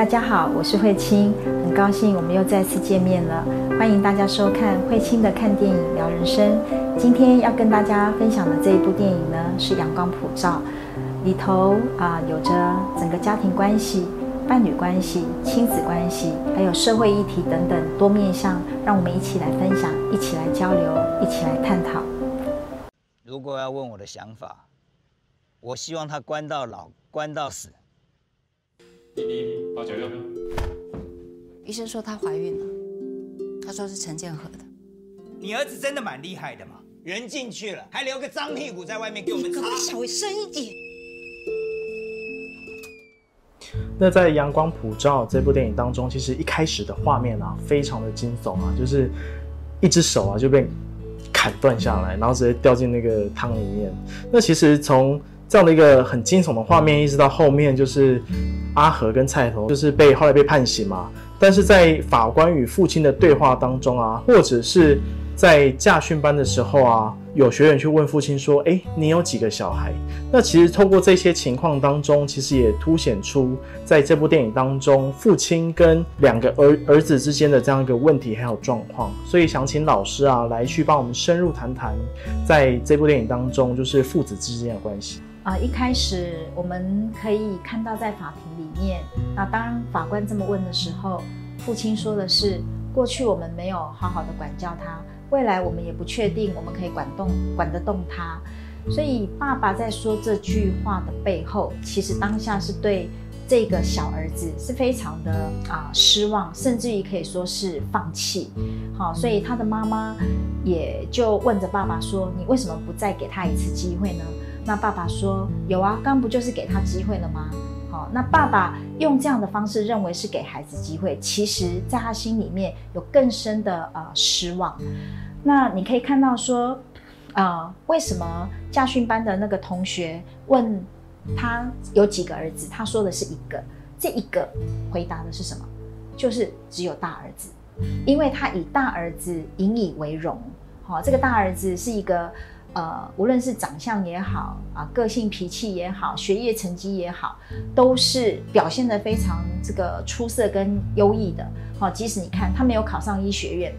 大家好，我是慧清，很高兴我们又再次见面了。欢迎大家收看慧清的看电影聊人生。今天要跟大家分享的这一部电影呢，是《阳光普照》，里头啊有着整个家庭关系、伴侣关系、亲子关系，还有社会议题等等多面向，让我们一起来分享，一起来交流，一起来探讨。如果要问我的想法，我希望他关到老，关到死。八九六。医生说她怀孕了，他说是陈建和的。你儿子真的蛮厉害的嘛，人进去了，还留个脏屁股在外面给我们擦。小声一点。那在《阳光普照》这部电影当中，其实一开始的画面啊，非常的惊悚啊，就是一只手啊就被砍断下来，然后直接掉进那个汤里面。那其实从这样的一个很惊悚的画面，一直到后面就是阿和跟菜头就是被后来被判刑嘛。但是在法官与父亲的对话当中啊，或者是在驾训班的时候啊，有学员去问父亲说：“哎，你有几个小孩？”那其实透过这些情况当中，其实也凸显出在这部电影当中，父亲跟两个儿儿子之间的这样一个问题还有状况。所以想请老师啊来去帮我们深入谈谈，在这部电影当中，就是父子之间的关系。啊，一开始我们可以看到在法庭里面，那当法官这么问的时候，父亲说的是：过去我们没有好好的管教他，未来我们也不确定我们可以管动管得动他。所以爸爸在说这句话的背后，其实当下是对这个小儿子是非常的啊失望，甚至于可以说是放弃。好，所以他的妈妈也就问着爸爸说：你为什么不再给他一次机会呢？那爸爸说有啊，刚不就是给他机会了吗？好，那爸爸用这样的方式认为是给孩子机会，其实在他心里面有更深的呃失望。那你可以看到说，呃，为什么驾训班的那个同学问他有几个儿子，他说的是一个，这一个回答的是什么？就是只有大儿子，因为他以大儿子引以为荣。好，这个大儿子是一个。呃，无论是长相也好啊，个性脾气也好，学业成绩也好，都是表现得非常这个出色跟优异的。好，即使你看他没有考上医学院，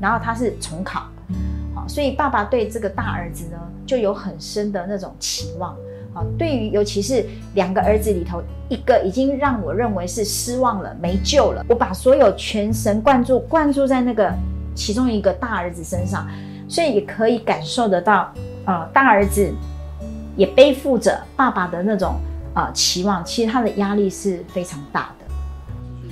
然后他是重考，好，所以爸爸对这个大儿子呢，就有很深的那种期望。好，对于尤其是两个儿子里头，一个已经让我认为是失望了，没救了。我把所有全神贯注灌注在那个其中一个大儿子身上。所以也可以感受得到，呃，大儿子也背负着爸爸的那种呃期望，其实他的压力是非常大的。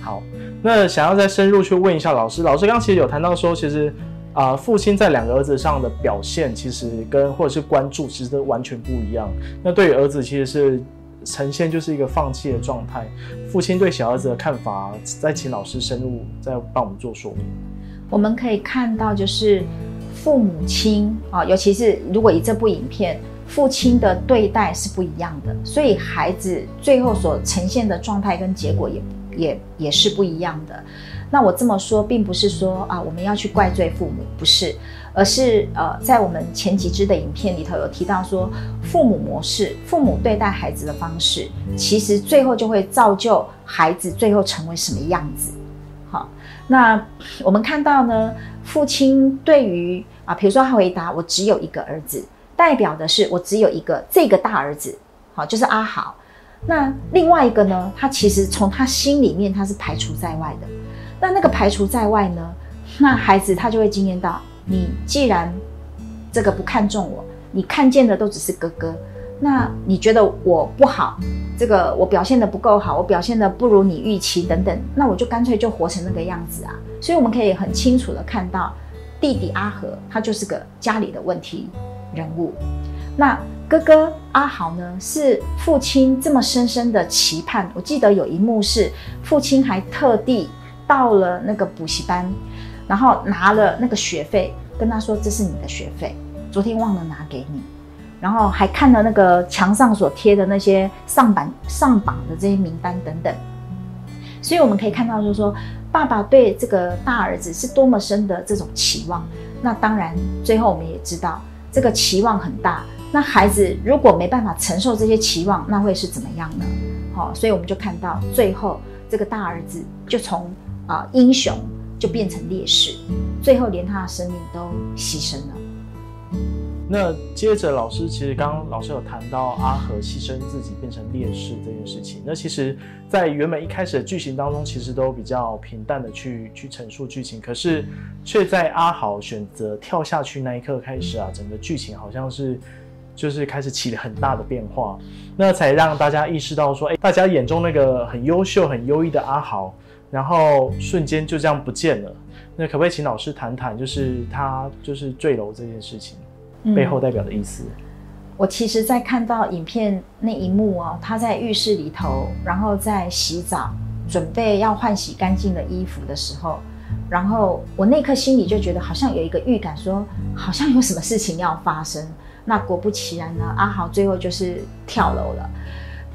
好，那想要再深入去问一下老师，老师刚其实有谈到说，其实啊，父亲在两个儿子上的表现，其实跟或者是关注，其实都完全不一样。那对于儿子，其实是呈现就是一个放弃的状态。父亲对小儿子的看法，再请老师深入再帮我们做说明。我们可以看到就是。父母亲啊，尤其是如果以这部影片，父亲的对待是不一样的，所以孩子最后所呈现的状态跟结果也也也是不一样的。那我这么说，并不是说啊，我们要去怪罪父母，不是，而是呃，在我们前几支的影片里头有提到说，父母模式，父母对待孩子的方式，其实最后就会造就孩子最后成为什么样子。好，那我们看到呢，父亲对于啊，比如说他回答我只有一个儿子，代表的是我只有一个这个大儿子，好，就是阿豪。那另外一个呢，他其实从他心里面他是排除在外的。那那个排除在外呢，那孩子他就会经验到，你既然这个不看重我，你看见的都只是哥哥，那你觉得我不好，这个我表现的不够好，我表现的不如你预期等等，那我就干脆就活成那个样子啊。所以我们可以很清楚的看到。弟弟阿和，他就是个家里的问题人物。那哥哥阿豪呢，是父亲这么深深的期盼。我记得有一幕是，父亲还特地到了那个补习班，然后拿了那个学费，跟他说：“这是你的学费，昨天忘了拿给你。”然后还看了那个墙上所贴的那些上榜上榜的这些名单等等。所以我们可以看到，就是说。爸爸对这个大儿子是多么深的这种期望，那当然最后我们也知道这个期望很大。那孩子如果没办法承受这些期望，那会是怎么样呢？好，所以我们就看到最后这个大儿子就从啊、英雄就变成烈士，最后连他的生命都牺牲了。那接着，老师其实刚刚老师有谈到阿和牺牲自己变成烈士这件事情。那其实，在原本一开始的剧情当中，其实都比较平淡的去去陈述剧情，可是却在阿豪选择跳下去那一刻开始啊，整个剧情好像是就是开始起了很大的变化，那才让大家意识到说，哎，大家眼中那个很优秀、很优异的阿豪，然后瞬间就这样不见了。那可不可以请老师谈谈，就是他就是坠楼这件事情？背后代表的意思。我其实，在看到影片那一幕哦，他在浴室里头，然后在洗澡，准备要换洗干净的衣服的时候，然后我那刻心里就觉得好像有一个预感，说好像有什么事情要发生。那果不其然呢，阿豪最后就是跳楼了。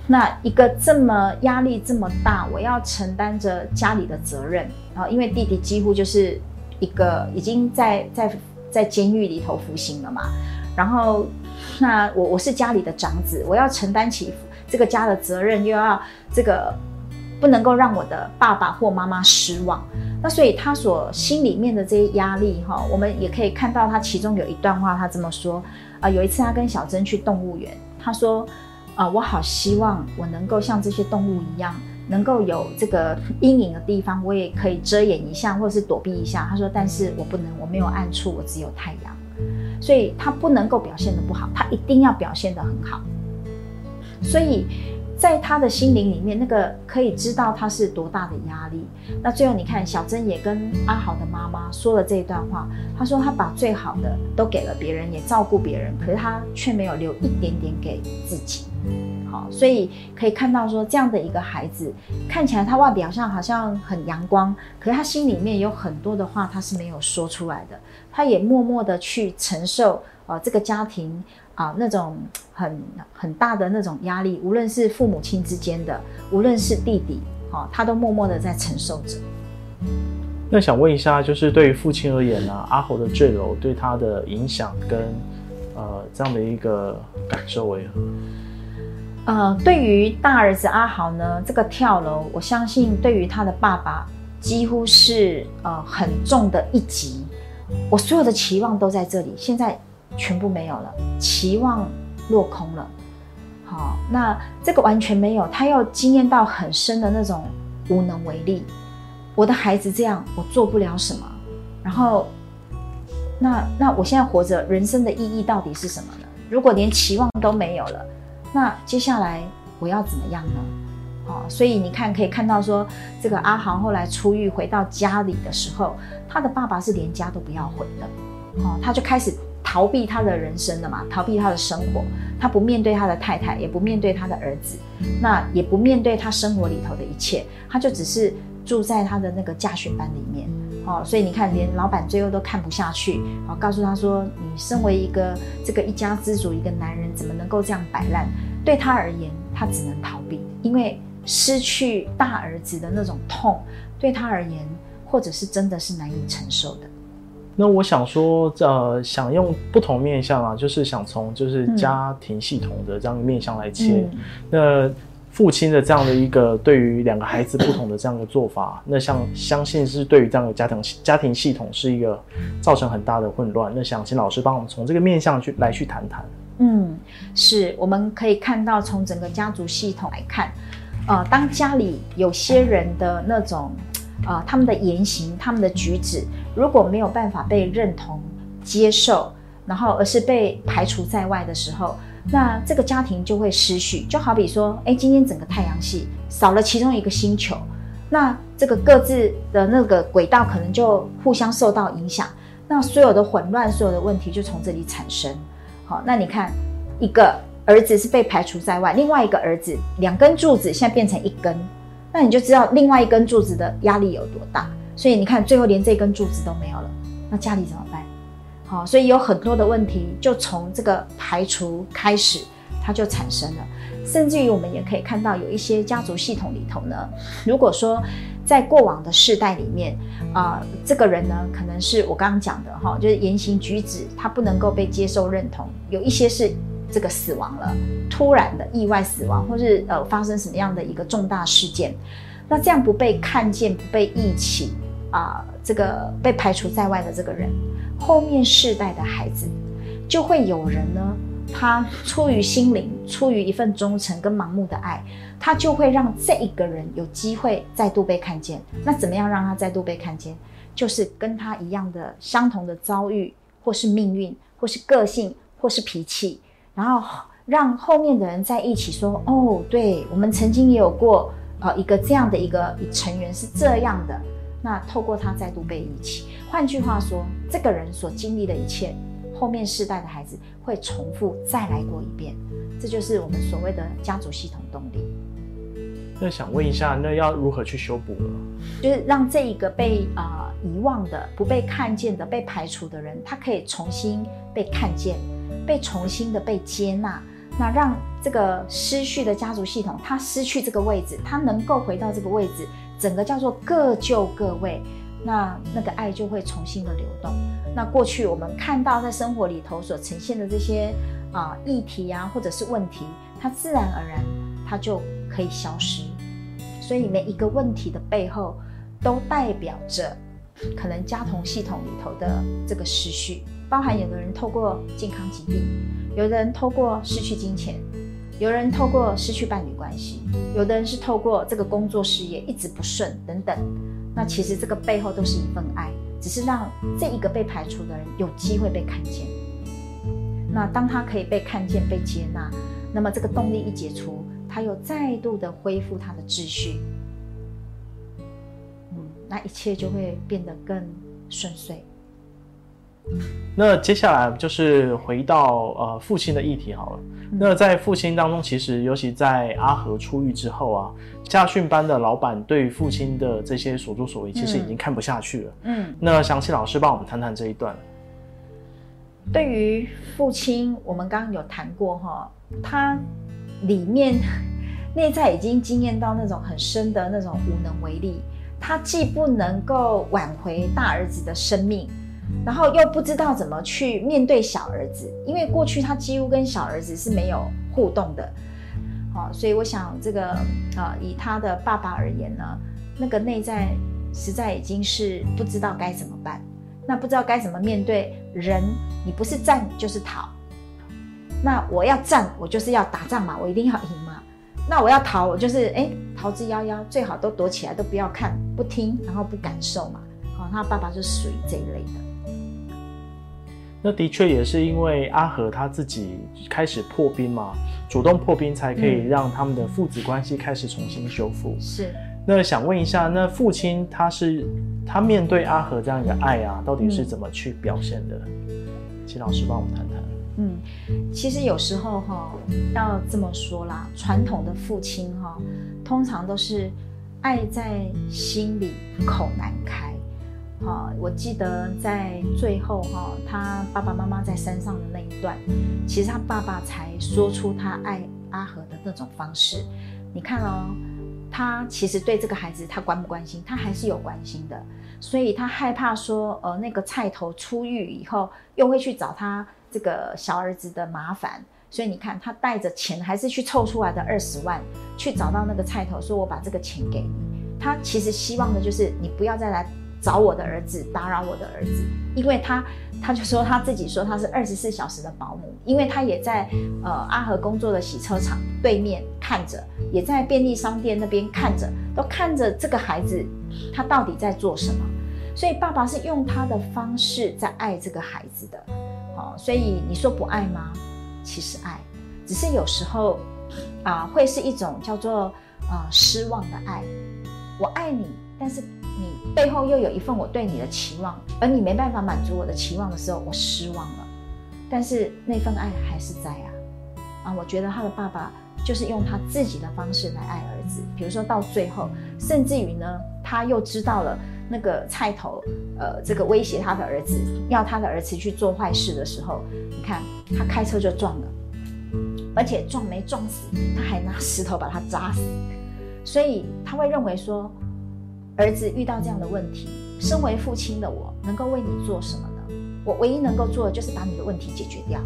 那一个这么压力这么大，我要承担着家里的责任，然后因为弟弟几乎就是一个已经在在。在监狱里头服刑了嘛，然后那我我是家里的长子，我要承担起这个家的责任，又要这个不能够让我的爸爸或妈妈失望。那所以他所心里面的这些压力哈，我们也可以看到他其中有一段话，他这么说啊，有一次他跟小珍去动物园，他说啊，我好希望我能够像这些动物一样。能够有这个阴影的地方，我也可以遮掩一下，或者是躲避一下。他说：“但是我不能，我没有暗处，我只有太阳，所以他不能够表现的不好，他一定要表现的很好。所以在他的心灵里面，那个可以知道他是多大的压力。那最后你看，小珍也跟阿豪的妈妈说了这一段话，他说他把最好的都给了别人，也照顾别人，可是他却没有留一点点给自己。”好，所以可以看到说，这样的一个孩子，看起来他外表上好像很阳光，可是他心里面有很多的话他是没有说出来的，他也默默的去承受呃这个家庭啊那种很很大的那种压力，无论是父母亲之间的，无论是弟弟，哦，他都默默的在承受着。那想问一下，就是对于父亲而言呢，阿侯的坠楼对他的影响跟呃这样的一个感受为何？呃，对于大儿子阿豪呢，这个跳楼，我相信对于他的爸爸几乎是呃很重的一击。我所有的期望都在这里，现在全部没有了，期望落空了。好，那这个完全没有，他要经验到很深的那种无能为力。我的孩子这样，我做不了什么。然后，那那我现在活着，人生的意义到底是什么呢？如果连期望都没有了。那接下来我要怎么样呢？哦，所以你看，可以看到说，这个阿航后来出狱回到家里的时候，他的爸爸是连家都不要回的，哦，他就开始逃避他的人生了嘛，逃避他的生活，他不面对他的太太，也不面对他的儿子，那也不面对他生活里头的一切，他就只是住在他的那个驾训班里面，哦，所以你看，连老板最后都看不下去，哦，告诉他说，你身为一个这个一家之主，一个男人，怎么能够这样摆烂？对他而言，他只能逃避，因为失去大儿子的那种痛，对他而言，或者是真的是难以承受的。那我想说，呃，想用不同面向啊，就是想从就是家庭系统的这样的面向来切。那父亲的这样的一个对于两个孩子不同的这样的做法，那像相信是对于这样的家庭家庭系统是一个造成很大的混乱。那想请老师帮我们从这个面向去来去谈谈。嗯，是，我们可以看到，从整个家族系统来看，呃，当家里有些人的那种，呃，他们的言行、他们的举止，如果没有办法被认同、接受，然后而是被排除在外的时候，那这个家庭就会失序。就好比说，哎，今天整个太阳系少了其中一个星球，那这个各自的那个轨道可能就互相受到影响，那所有的混乱、所有的问题就从这里产生。好，那你看，一个儿子是被排除在外，另外一个儿子两根柱子现在变成一根，那你就知道另外一根柱子的压力有多大。所以你看，最后连这根柱子都没有了，那家里怎么办？好，所以有很多的问题就从这个排除开始，它就产生了。甚至于我们也可以看到，有一些家族系统里头呢，如果说在过往的世代里面，啊，这个人呢，可能是我刚刚讲的哈，就是言行举止他不能够被接受认同，有一些是这个死亡了，突然的意外死亡，或是呃发生什么样的一个重大事件，那这样不被看见、不被忆起啊、这个被排除在外的这个人，后面世代的孩子就会有人呢，他出于心灵，出于一份忠诚跟盲目的爱，他就会让这一个人有机会再度被看见。那怎么样让他再度被看见？就是跟他一样的相同的遭遇，或是命运，或是个性，或是脾气，然后让后面的人在一起说：“哦，对我们曾经也有过呃一个这样的一个成员是这样的。”那透过他再度被一起，换句话说，这个人所经历的一切，后面世代的孩子会重复再来过一遍，这就是我们所谓的家族系统动力。那想问一下，那要如何去修补呢？就是让这一个被啊、遗忘的、不被看见的、被排除的人，他可以重新被看见，被重新的被接纳。那让这个失去的家族系统，他失去这个位置，他能够回到这个位置，整个叫做各就各位。那那个爱就会重新的流动。那过去我们看到在生活里头所呈现的这些啊、议题啊，或者是问题，它自然而然它就可以消失。所以每一个问题的背后，都代表着可能家同系统里头的这个失序，包含有的人透过健康疾病，有的人透过失去金钱，有人透过失去伴侣关系，有的人是透过这个工作事业一直不顺等等。那其实这个背后都是一份爱，只是让这一个被排除的人有机会被看见。那当他可以被看见、被接纳，那么这个动力一解除，他又再度的恢复他的秩序，嗯，那一切就会变得更顺遂。那接下来就是回到呃父亲的议题好了。那在父亲当中，其实尤其在阿和出狱之后啊，家训班的老板对于父亲的这些所作所为，其实已经看不下去了。嗯，那详细老师帮我们谈谈这一段。对于父亲，我们刚刚有谈过哈，他里面内在已经经验到那种很深的那种无能为力，他既不能够挽回大儿子的生命，然后又不知道怎么去面对小儿子，因为过去他几乎跟小儿子是没有互动的，好，所以我想这个啊、以他的爸爸而言呢，那个内在实在已经是不知道该怎么办。那不知道该怎么面对人，你不是战就是逃。那我要战，我就是要打仗嘛，我一定要赢嘛。那我要逃，我就是哎逃之夭夭，最好都躲起来，都不要看、不听，然后不感受嘛。好、他爸爸就属于这一类的。那的确也是因为阿和他自己开始破冰嘛，主动破冰，才可以嗯让他们的父子关系开始重新修复。是，那想问一下，那父亲他是他面对阿和这样一个爱啊，到底是怎么去表现的？请老师帮我们谈谈。嗯，其实有时候哈、要这么说啦，传统的父亲哈、通常都是爱在心里，口难开。哈、我记得在最后哈、他爸爸妈妈在山上的那一段，其实他爸爸才说出他爱阿和的那种方式。你看哦，他其实对这个孩子他关不关心，他还是有关心的，所以他害怕说，呃，那个菜头出狱以后又会去找他这个小儿子的麻烦，所以你看他带着钱还是去凑出来的二十万，去找到那个菜头，说我把这个钱给你。他其实希望的就是你不要再来找我的儿子，打扰我的儿子，因为他他就说他自己说他是二十四小时的保姆，因为他也在呃阿和工作的洗车场对面看着，也在便利商店那边看着，都看着这个孩子他到底在做什么。所以爸爸是用他的方式在爱这个孩子的，哦，所以你说不爱吗？其实爱，只是有时候啊、会是一种叫做啊、失望的爱。我爱你，但是你背后又有一份我对你的期望，而你没办法满足我的期望的时候，我失望了。但是那份爱还是在啊，啊，我觉得他的爸爸就是用他自己的方式来爱儿子，比如说到最后，甚至于呢，他又知道了那个菜头，呃，这个威胁他的儿子，要他的儿子去做坏事的时候，你看他开车就撞了，而且撞没撞死，他还拿石头把他扎死，所以他会认为说，儿子遇到这样的问题，身为父亲的我能够为你做什么呢？我唯一能够做的就是把你的问题解决掉。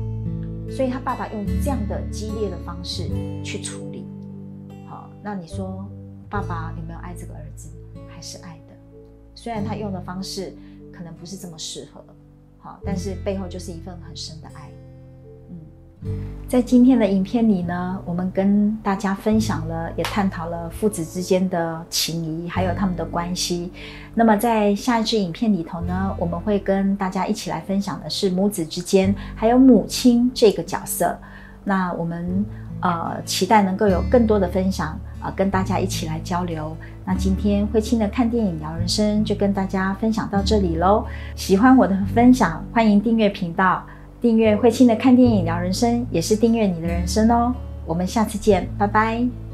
所以他爸爸用这样的激烈的方式去处理。好，那你说爸爸有没有爱这个儿子？还是爱的，虽然他用的方式可能不是这么适合，好，但是背后就是一份很深的爱。在今天的影片里呢，我们跟大家分享了，也探讨了父子之间的情谊，还有他们的关系。那么在下一支影片里头呢，我们会跟大家一起来分享的是母子之间，还有母亲这个角色。那我们呃期待能够有更多的分享啊，跟大家一起来交流。那今天慧清的看电影聊人生就跟大家分享到这里喽。喜欢我的分享，欢迎订阅频道，订阅慧清的看电影聊人生，也是订阅你的人生哦。我们下次见，拜拜。